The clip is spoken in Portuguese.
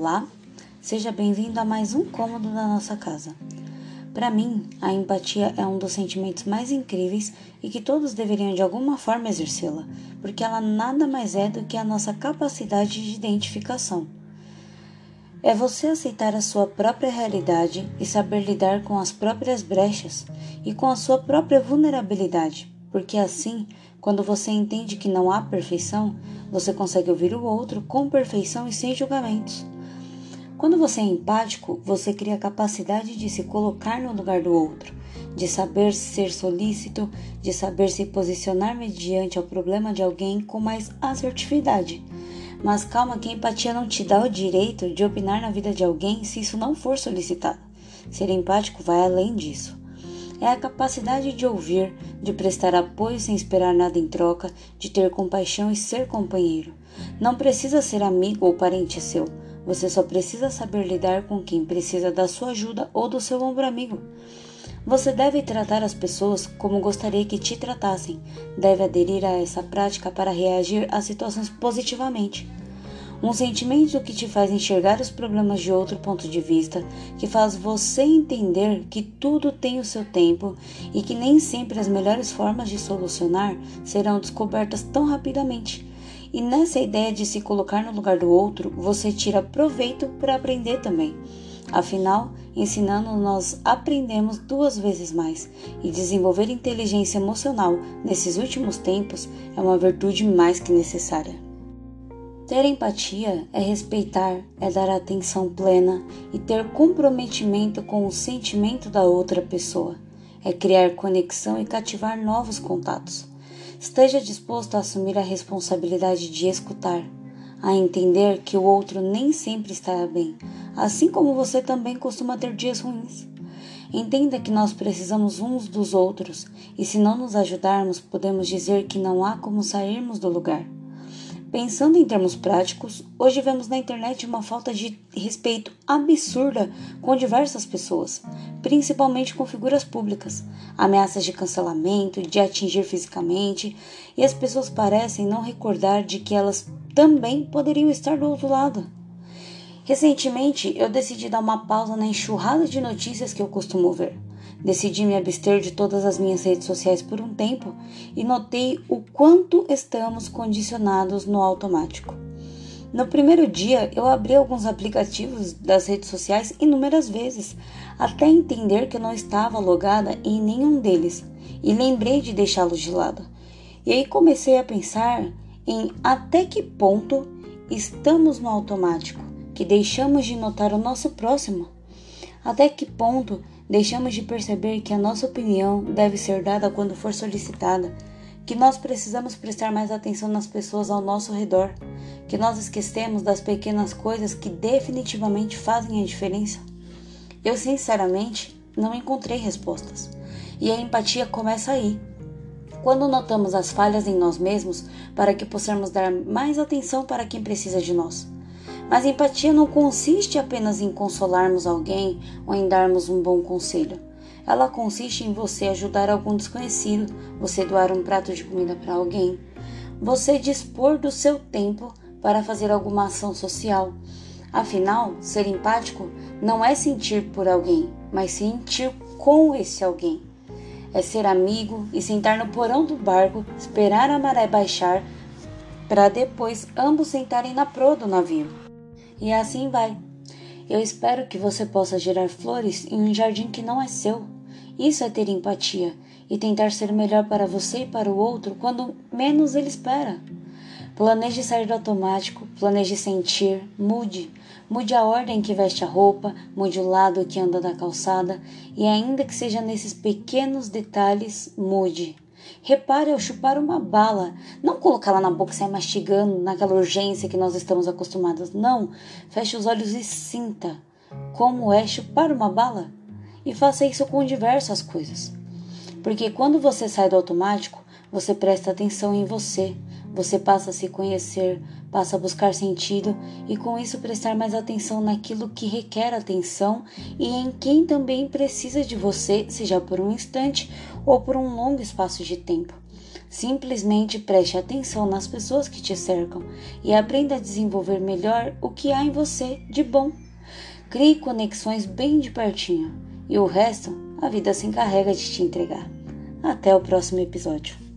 Olá, seja bem-vindo a mais um cômodo da nossa casa. Para mim, a empatia é um dos sentimentos mais incríveis e que todos deveriam de alguma forma exercê-la, porque ela nada mais é do que a nossa capacidade de identificação. É você aceitar a sua própria realidade e saber lidar com as próprias brechas e com a sua própria vulnerabilidade, porque assim, quando você entende que não há perfeição, você consegue ouvir o outro com perfeição e sem julgamentos. Quando você é empático, você cria a capacidade de se colocar no lugar do outro, de saber ser solícito, de saber se posicionar mediante ao problema de alguém com mais assertividade. Mas calma que a empatia não te dá o direito de opinar na vida de alguém se isso não for solicitado. Ser empático vai além disso é a capacidade de ouvir, de prestar apoio sem esperar nada em troca, de ter compaixão e ser companheiro. Não precisa ser amigo ou parente seu, você só precisa saber lidar com quem precisa da sua ajuda ou do seu ombro amigo. Você deve tratar as pessoas como gostaria que te tratassem, deve aderir a essa prática para reagir às situações positivamente. Um sentimento que te faz enxergar os problemas de outro ponto de vista, que faz você entender que tudo tem o seu tempo e que nem sempre as melhores formas de solucionar serão descobertas tão rapidamente. E nessa ideia de se colocar no lugar do outro, você tira proveito para aprender também. Afinal, ensinando, nós aprendemos duas vezes mais, e desenvolver inteligência emocional nesses últimos tempos é uma virtude mais que necessária. Ter empatia é respeitar, é dar atenção plena e ter comprometimento com o sentimento da outra pessoa. É criar conexão e cativar novos contatos. Esteja disposto a assumir a responsabilidade de escutar, a entender que o outro nem sempre estará bem, assim como você também costuma ter dias ruins. Entenda que nós precisamos uns dos outros e, se não nos ajudarmos, podemos dizer que não há como sairmos do lugar. Pensando em termos práticos, hoje vemos na internet uma falta de respeito absurda com diversas pessoas, principalmente com figuras públicas, ameaças de cancelamento, de atingir fisicamente, e as pessoas parecem não recordar de que elas também poderiam estar do outro lado. Recentemente, eu decidi dar uma pausa na enxurrada de notícias que eu costumo ver. Decidi me abster de todas as minhas redes sociais por um tempo e notei o quanto estamos condicionados no automático. No primeiro dia, eu abri alguns aplicativos das redes sociais inúmeras vezes, até entender que eu não estava logada em nenhum deles e lembrei de deixá-los de lado. E aí comecei a pensar em até que ponto estamos no automático, que deixamos de notar o nosso próximo. Até que ponto deixamos de perceber que a nossa opinião deve ser dada quando for solicitada, que nós precisamos prestar mais atenção nas pessoas ao nosso redor, que nós esquecemos das pequenas coisas que definitivamente fazem a diferença? Eu, sinceramente, não encontrei respostas. E a empatia começa aí. Quando notamos as falhas em nós mesmos para que possamos dar mais atenção para quem precisa de nós. Mas empatia não consiste apenas em consolarmos alguém ou em darmos um bom conselho. Ela consiste em você ajudar algum desconhecido, você doar um prato de comida para alguém, você dispor do seu tempo para fazer alguma ação social. Afinal, ser empático não é sentir por alguém, mas sentir com esse alguém. É ser amigo e sentar no porão do barco, esperar a maré baixar, para depois ambos sentarem na proa do navio. E assim vai. Eu espero que você possa gerar flores em um jardim que não é seu. Isso é ter empatia e tentar ser melhor para você e para o outro quando menos ele espera. Planeje sair do automático, planeje sentir, mude. Mude a ordem que veste a roupa, mude o lado que anda da calçada e, ainda que seja nesses pequenos detalhes, mude. Repare ao chupar uma bala, não colocá-la na boca e sair mastigando naquela urgência que nós estamos acostumados. Não, feche os olhos e sinta como é chupar uma bala. E faça isso com diversas coisas. Porque quando você sai do automático, você presta atenção em você, você passa a se conhecer, passa a buscar sentido e com isso prestar mais atenção naquilo que requer atenção e em quem também precisa de você, seja por um instante ou por um longo espaço de tempo. Simplesmente preste atenção nas pessoas que te cercam e aprenda a desenvolver melhor o que há em você de bom. Crie conexões bem de pertinho e o resto a vida se encarrega de te entregar. Até o próximo episódio.